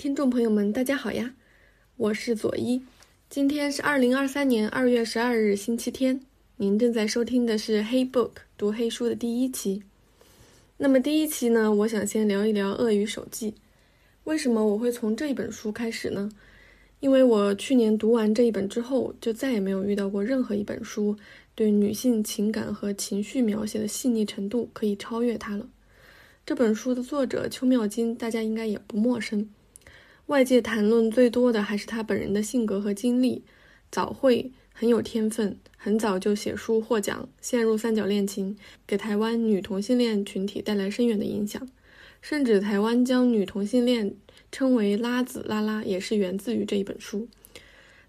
听众朋友们，大家好呀！我是左一，今天是二零二三年二月十二日，星期天。您正在收听的是《黑 book》读黑书的第一期。那么第一期呢，我想先聊一聊《鳄鱼手记》。为什么我会从这一本书开始呢？因为我去年读完这一本之后，就再也没有遇到过任何一本书对女性情感和情绪描写的细腻程度可以超越它了。这本书的作者邱妙金，大家应该也不陌生。外界谈论最多的还是他本人的性格和经历。早慧很有天分，很早就写书获奖，陷入三角恋情，给台湾女同性恋群体带来深远的影响。甚至台湾将女同性恋称为“拉子拉拉”，也是源自于这一本书。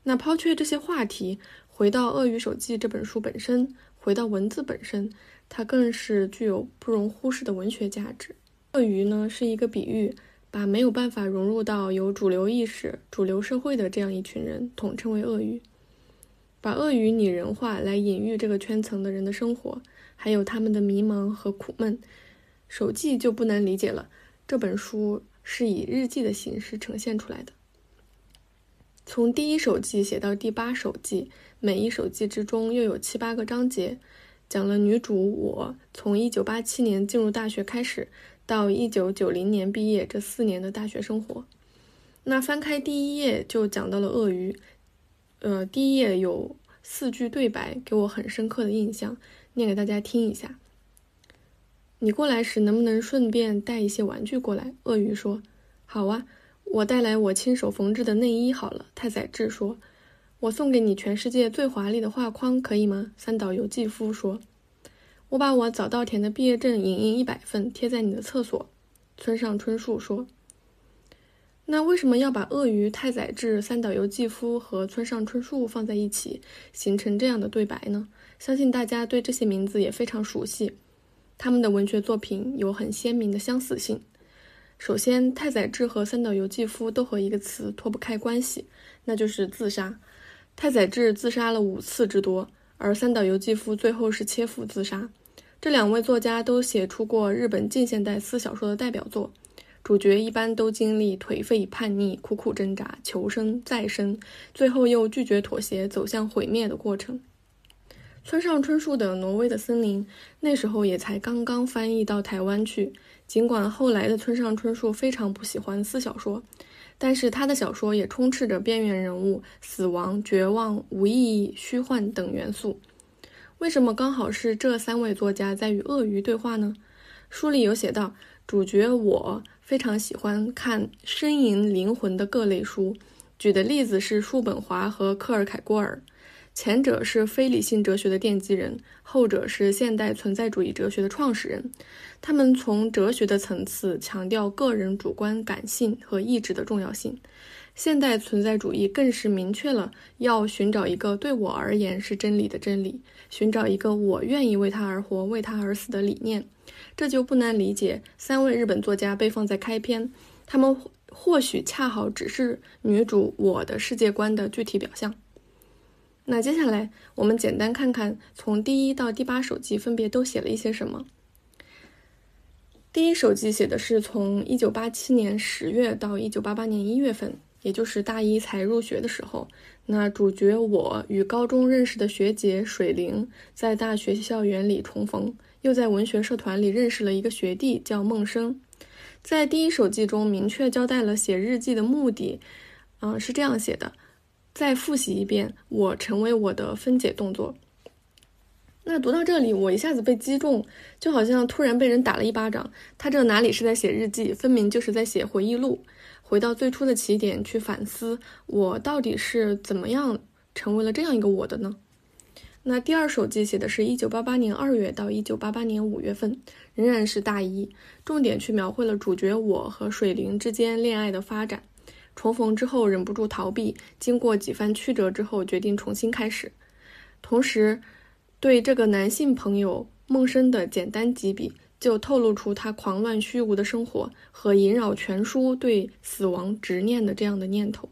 那抛却这些话题，回到《鳄鱼手记》这本书本身，回到文字本身。它更是具有不容忽视的文学价值。鳄鱼呢，是一个比喻，把没有办法融入到有主流意识、主流社会的这样一群人统称为鳄鱼，把鳄鱼拟人化来隐喻这个圈层的人的生活，还有他们的迷茫和苦闷。手记就不难理解了，这本书是以日记的形式呈现出来的。从第一手记写到第八手记，每一手记之中又有七八个章节。讲了女主我从一九八七年进入大学开始，到一九九零年毕业这四年的大学生活。那翻开第一页就讲到了鳄鱼，呃，第一页有四句对白给我很深刻的印象，念给大家听一下。你过来时能不能顺便带一些玩具过来？鳄鱼说：“好啊，我带来我亲手缝制的内衣好了。”太宰治说。我送给你全世界最华丽的画框，可以吗？三岛由纪夫说：“我把我早稻田的毕业证影印一百份，贴在你的厕所。”村上春树说：“那为什么要把鳄鱼、太宰治、三岛由纪夫和村上春树放在一起，形成这样的对白呢？相信大家对这些名字也非常熟悉，他们的文学作品有很鲜明的相似性。首先，太宰治和三岛由纪夫都和一个词脱不开关系，那就是自杀。”太宰治自杀了五次之多，而三岛由纪夫最后是切腹自杀。这两位作家都写出过日本近现代私小说的代表作，主角一般都经历颓废、叛逆、苦苦挣扎、求生、再生，最后又拒绝妥协，走向毁灭的过程。村上春树的《挪威的森林》那时候也才刚刚翻译到台湾去，尽管后来的村上春树非常不喜欢私小说。但是他的小说也充斥着边缘人物、死亡、绝望、无意义、虚幻等元素。为什么刚好是这三位作家在与鳄鱼对话呢？书里有写到，主角我非常喜欢看呻吟灵魂的各类书，举的例子是叔本华和克尔凯郭尔。前者是非理性哲学的奠基人，后者是现代存在主义哲学的创始人。他们从哲学的层次强调个人主观感性和意志的重要性，现代存在主义更是明确了要寻找一个对我而言是真理的真理，寻找一个我愿意为他而活、为他而死的理念。这就不难理解三位日本作家被放在开篇，他们或许恰好只是女主我的世界观的具体表象。那接下来，我们简单看看从第一到第八手记分别都写了一些什么。第一手记写的是从一九八七年十月到一九八八年一月份，也就是大一才入学的时候。那主角我与高中认识的学姐水灵在大学校园里重逢，又在文学社团里认识了一个学弟叫孟生。在第一手记中明确交代了写日记的目的，嗯，是这样写的。再复习一遍，我成为我的分解动作。那读到这里，我一下子被击中，就好像突然被人打了一巴掌。他这哪里是在写日记，分明就是在写回忆录，回到最初的起点去反思，我到底是怎么样成为了这样一个我的呢？那第二手记写的是一九八八年二月到一九八八年五月份，仍然是大一，重点去描绘了主角我和水灵之间恋爱的发展。重逢之后忍不住逃避，经过几番曲折之后决定重新开始。同时，对这个男性朋友孟生的简单几笔，就透露出他狂乱虚无的生活和萦绕全书对死亡执念的这样的念头。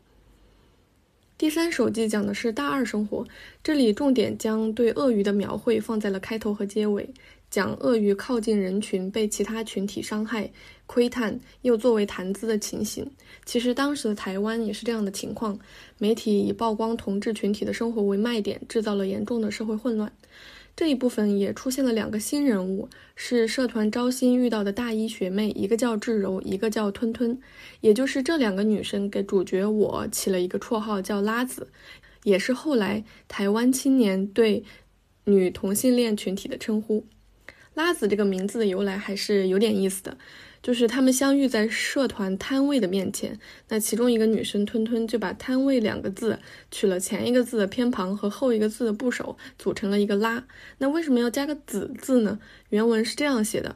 第三手记讲的是大二生活，这里重点将对鳄鱼的描绘放在了开头和结尾，讲鳄鱼靠近人群被其他群体伤害、窥探，又作为谈资的情形。其实当时的台湾也是这样的情况，媒体以曝光同志群体的生活为卖点，制造了严重的社会混乱。这一部分也出现了两个新人物，是社团招新遇到的大一学妹，一个叫智柔，一个叫吞吞。也就是这两个女生给主角我起了一个绰号叫拉子，也是后来台湾青年对女同性恋群体的称呼。拉子这个名字的由来还是有点意思的。就是他们相遇在社团摊位的面前，那其中一个女生吞吞就把“摊位”两个字取了前一个字的偏旁和后一个字的部首，组成了一个“拉”。那为什么要加个“子”字呢？原文是这样写的：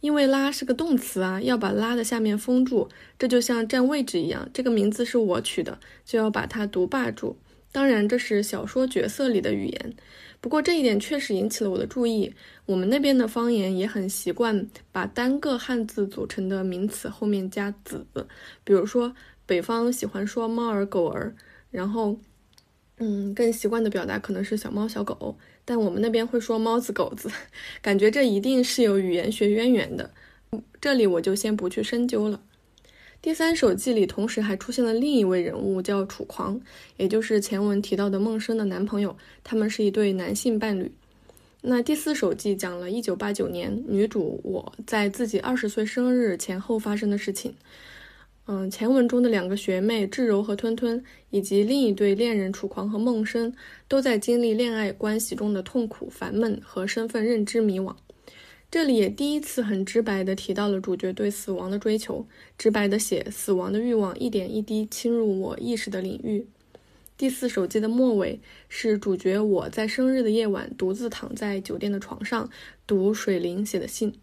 因为“拉”是个动词啊，要把“拉”的下面封住，这就像占位置一样。这个名字是我取的，就要把它独霸住。当然，这是小说角色里的语言。不过这一点确实引起了我的注意。我们那边的方言也很习惯把单个汉字组成的名词后面加“子”，比如说北方喜欢说猫儿狗儿，然后，嗯，更习惯的表达可能是小猫小狗，但我们那边会说猫子狗子，感觉这一定是有语言学渊源的。这里我就先不去深究了。第三手记里同时还出现了另一位人物，叫楚狂，也就是前文提到的孟生的男朋友。他们是一对男性伴侣。那第四手记讲了1989年女主我在自己二十岁生日前后发生的事情。嗯，前文中的两个学妹智柔和吞吞，以及另一对恋人楚狂和孟生，都在经历恋爱关系中的痛苦、烦闷和身份认知迷惘。这里也第一次很直白地提到了主角对死亡的追求，直白地写死亡的欲望一点一滴侵入我意识的领域。第四手记的末尾是主角我在生日的夜晚独自躺在酒店的床上读水灵写的信，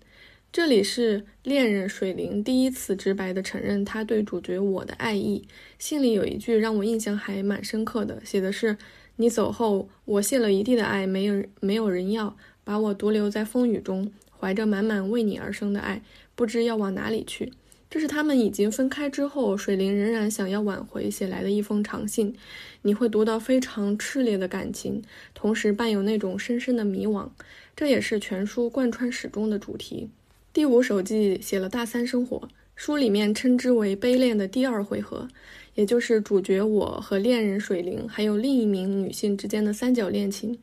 这里是恋人水灵第一次直白地承认他对主角我的爱意。信里有一句让我印象还蛮深刻的，写的是：“你走后，我献了一地的爱，没有没有人要，把我独留在风雨中。”怀着满满为你而生的爱，不知要往哪里去。这是他们已经分开之后，水灵仍然想要挽回写来的一封长信。你会读到非常炽烈的感情，同时伴有那种深深的迷惘。这也是全书贯穿始终的主题。第五手记写了大三生活，书里面称之为悲恋的第二回合，也就是主角我和恋人水灵还有另一名女性之间的三角恋情。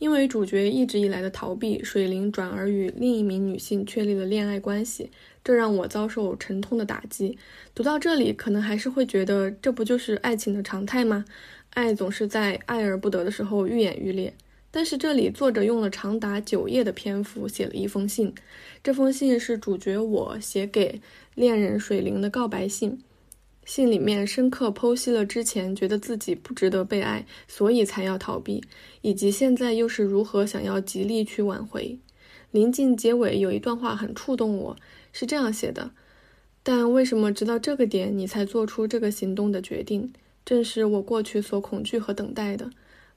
因为主角一直以来的逃避，水灵转而与另一名女性确立了恋爱关系，这让我遭受沉痛的打击。读到这里，可能还是会觉得这不就是爱情的常态吗？爱总是在爱而不得的时候愈演愈烈。但是这里作者用了长达九页的篇幅写了一封信，这封信是主角我写给恋人水灵的告白信。信里面深刻剖析了之前觉得自己不值得被爱，所以才要逃避，以及现在又是如何想要极力去挽回。临近结尾有一段话很触动我，是这样写的：但为什么直到这个点你才做出这个行动的决定？正是我过去所恐惧和等待的，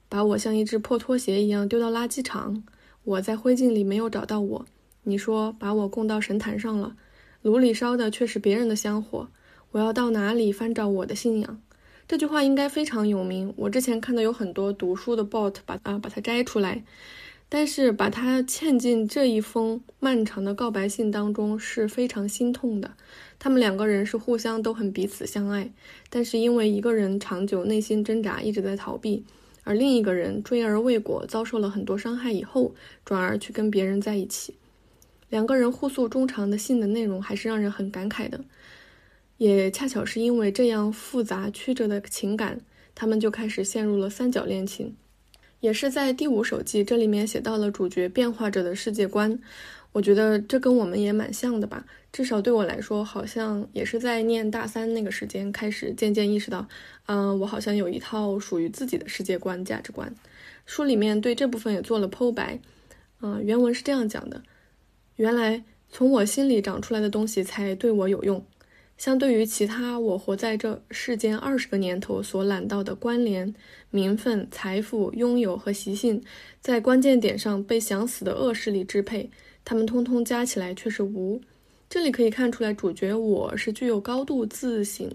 把我像一只破拖鞋一样丢到垃圾场。我在灰烬里没有找到我，你说把我供到神坛上了，炉里烧的却是别人的香火。我要到哪里翻找我的信仰？这句话应该非常有名。我之前看到有很多读书的 bot 把啊把它摘出来，但是把它嵌进这一封漫长的告白信当中是非常心痛的。他们两个人是互相都很彼此相爱，但是因为一个人长久内心挣扎，一直在逃避，而另一个人追而未果，遭受了很多伤害以后，转而去跟别人在一起。两个人互诉衷肠的信的内容，还是让人很感慨的。也恰巧是因为这样复杂曲折的情感，他们就开始陷入了三角恋情。也是在第五手记这里面写到了主角变化着的世界观，我觉得这跟我们也蛮像的吧。至少对我来说，好像也是在念大三那个时间开始渐渐意识到，嗯，我好像有一套属于自己的世界观、价值观。书里面对这部分也做了剖白，嗯，原文是这样讲的：原来从我心里长出来的东西才对我有用。相对于其他我活在这世间二十个年头所揽到的关联、名分、财富、拥有和习性，在关键点上被想死的恶势力支配，他们通通加起来却是无。这里可以看出来，主角我是具有高度自省、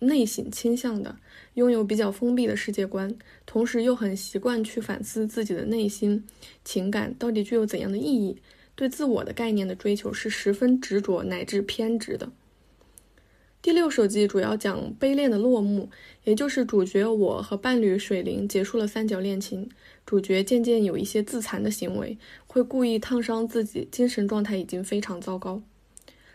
内省倾向的，拥有比较封闭的世界观，同时又很习惯去反思自己的内心情感到底具有怎样的意义。对自我的概念的追求是十分执着乃至偏执的。第六手记主要讲悲恋的落幕，也就是主角我和伴侣水灵结束了三角恋情，主角渐渐有一些自残的行为，会故意烫伤自己，精神状态已经非常糟糕。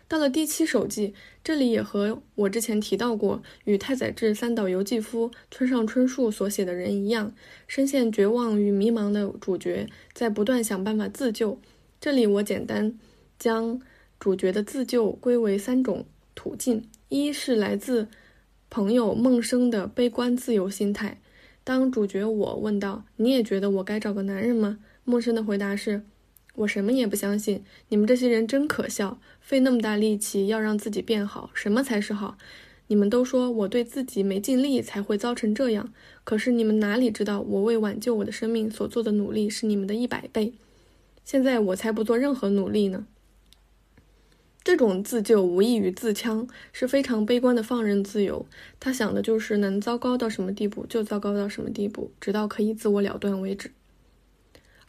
到了第七手记，这里也和我之前提到过，与太宰治三岛由纪夫、村上春树所写的人一样，深陷绝望与迷茫的主角在不断想办法自救。这里我简单将主角的自救归为三种途径：一是来自朋友梦生的悲观自由心态。当主角我问道：“你也觉得我该找个男人吗？”陌生的回答是。我什么也不相信，你们这些人真可笑，费那么大力气要让自己变好，什么才是好？你们都说我对自己没尽力才会糟成这样，可是你们哪里知道，我为挽救我的生命所做的努力是你们的一百倍。现在我才不做任何努力呢。这种自救无异于自戕，是非常悲观的放任自由。他想的就是能糟糕到什么地步就糟糕到什么地步，直到可以自我了断为止。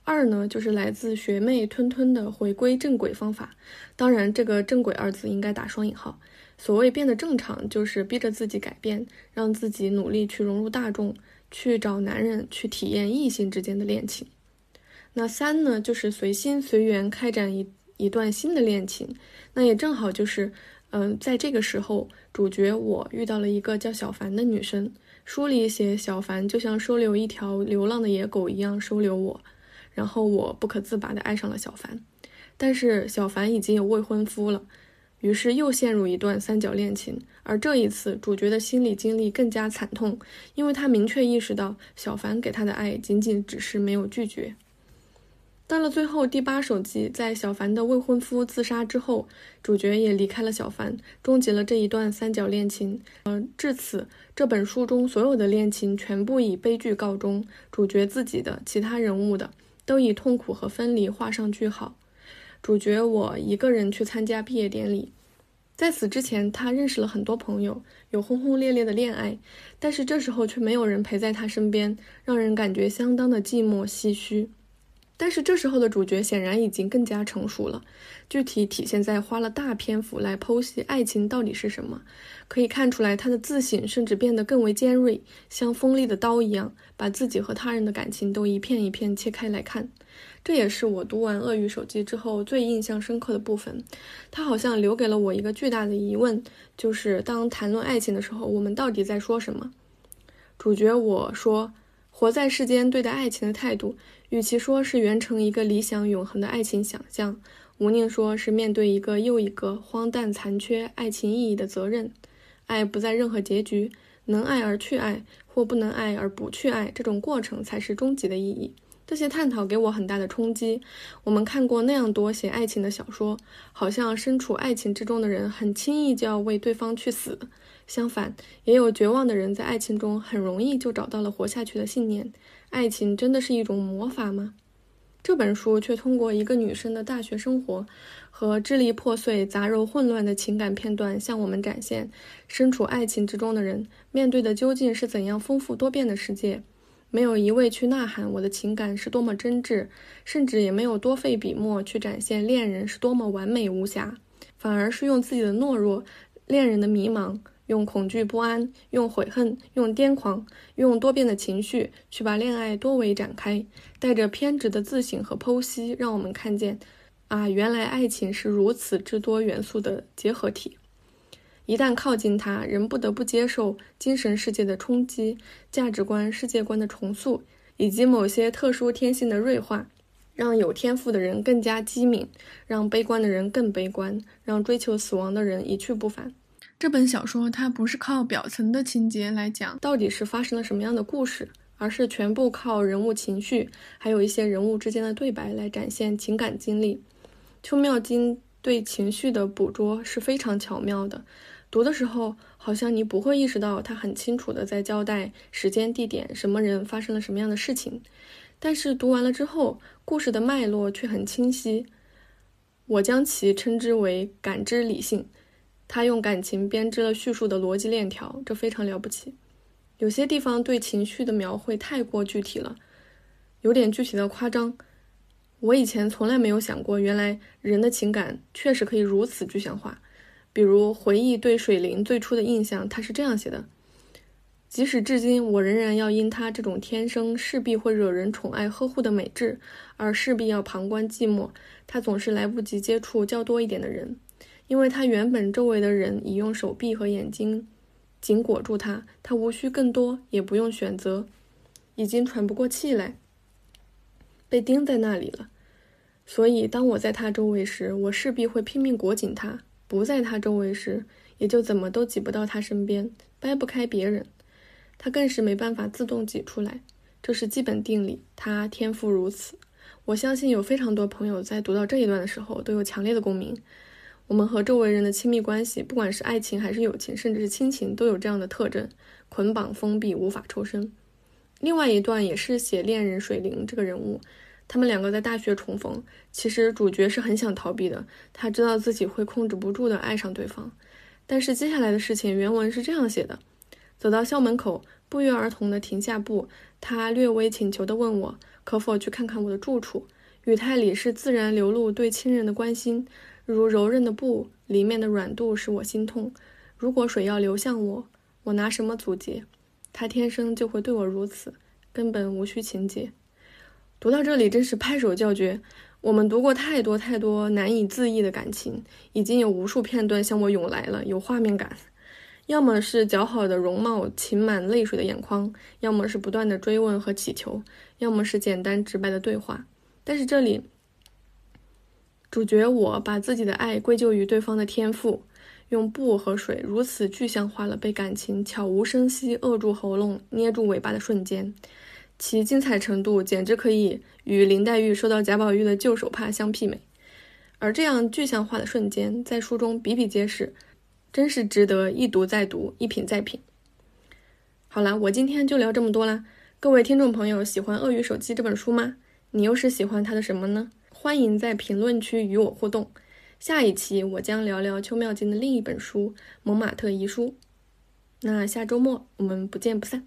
二呢，就是来自学妹吞吞的回归正轨方法。当然，这个“正轨”二字应该打双引号。所谓变得正常，就是逼着自己改变，让自己努力去融入大众，去找男人，去体验异性之间的恋情。那三呢，就是随心随缘开展一一段新的恋情。那也正好就是，嗯，在这个时候，主角我遇到了一个叫小凡的女生。书里写小凡就像收留一条流浪的野狗一样收留我。然后我不可自拔地爱上了小凡，但是小凡已经有未婚夫了，于是又陷入一段三角恋情。而这一次，主角的心理经历更加惨痛，因为他明确意识到小凡给他的爱仅仅只是没有拒绝。到了最后第八手记，在小凡的未婚夫自杀之后，主角也离开了小凡，终结了这一段三角恋情。而至此，这本书中所有的恋情全部以悲剧告终，主角自己的、其他人物的。都以痛苦和分离画上句号。主角我一个人去参加毕业典礼，在此之前，他认识了很多朋友，有轰轰烈烈的恋爱，但是这时候却没有人陪在他身边，让人感觉相当的寂寞唏嘘。但是这时候的主角显然已经更加成熟了，具体体现在花了大篇幅来剖析爱情到底是什么。可以看出来，他的自省甚至变得更为尖锐，像锋利的刀一样，把自己和他人的感情都一片一片切开来看。这也是我读完《鳄鱼手机》之后最印象深刻的部分。他好像留给了我一个巨大的疑问，就是当谈论爱情的时候，我们到底在说什么？主角我说。活在世间对待爱情的态度，与其说是圆成一个理想永恒的爱情想象，无宁说是面对一个又一个荒诞残缺爱情意义的责任。爱不在任何结局，能爱而去爱，或不能爱而不去爱，这种过程才是终极的意义。这些探讨给我很大的冲击。我们看过那样多写爱情的小说，好像身处爱情之中的人很轻易就要为对方去死。相反，也有绝望的人在爱情中很容易就找到了活下去的信念。爱情真的是一种魔法吗？这本书却通过一个女生的大学生活和支离破碎、杂糅混乱的情感片段，向我们展现身处爱情之中的人面对的究竟是怎样丰富多变的世界。没有一味去呐喊我的情感是多么真挚，甚至也没有多费笔墨去展现恋人是多么完美无瑕，反而是用自己的懦弱、恋人的迷茫。用恐惧、不安，用悔恨，用癫狂，用多变的情绪，去把恋爱多维展开，带着偏执的自省和剖析，让我们看见，啊，原来爱情是如此之多元素的结合体。一旦靠近它，人不得不接受精神世界的冲击、价值观、世界观的重塑，以及某些特殊天性的锐化，让有天赋的人更加机敏，让悲观的人更悲观，让追求死亡的人一去不返。这本小说它不是靠表层的情节来讲到底是发生了什么样的故事，而是全部靠人物情绪，还有一些人物之间的对白来展现情感经历。邱妙金对情绪的捕捉是非常巧妙的，读的时候好像你不会意识到他很清楚的在交代时间、地点、什么人发生了什么样的事情，但是读完了之后，故事的脉络却很清晰。我将其称之为感知理性。他用感情编织了叙述的逻辑链条，这非常了不起。有些地方对情绪的描绘太过具体了，有点具体的夸张。我以前从来没有想过，原来人的情感确实可以如此具象化。比如回忆对水灵最初的印象，他是这样写的：即使至今，我仍然要因他这种天生势必会惹人宠爱呵护的美质，而势必要旁观寂寞。他总是来不及接触较多一点的人，因为他原本周围的人已用手臂和眼睛紧裹住他，他无需更多，也不用选择，已经喘不过气来。被钉在那里了，所以当我在他周围时，我势必会拼命裹紧他；不在他周围时，也就怎么都挤不到他身边，掰不开别人。他更是没办法自动挤出来，这是基本定理。他天赋如此，我相信有非常多朋友在读到这一段的时候都有强烈的共鸣。我们和周围人的亲密关系，不管是爱情还是友情，甚至是亲情，都有这样的特征：捆绑、封闭、无法抽身。另外一段也是写恋人水灵这个人物，他们两个在大学重逢。其实主角是很想逃避的，他知道自己会控制不住的爱上对方。但是接下来的事情，原文是这样写的：走到校门口，不约而同的停下步，他略微请求的问我可否去看看我的住处。语态里是自然流露对亲人的关心，如柔韧的布里面的软度使我心痛。如果水要流向我，我拿什么阻截？他天生就会对我如此，根本无需情节。读到这里，真是拍手叫绝。我们读过太多太多难以自抑的感情，已经有无数片段向我涌来了，有画面感。要么是姣好的容貌，噙满泪水的眼眶；要么是不断的追问和祈求；要么是简单直白的对话。但是这里，主角我把自己的爱归咎于对方的天赋。用布和水如此具象化了被感情悄无声息扼住喉咙、捏住尾巴的瞬间，其精彩程度简直可以与林黛玉收到贾宝玉的旧手帕相媲美。而这样具象化的瞬间，在书中比比皆是，真是值得一读再读、一品再品。好了，我今天就聊这么多啦。各位听众朋友，喜欢《鳄鱼手记》这本书吗？你又是喜欢它的什么呢？欢迎在评论区与我互动。下一期我将聊聊邱妙金的另一本书《蒙马特遗书》。那下周末我们不见不散。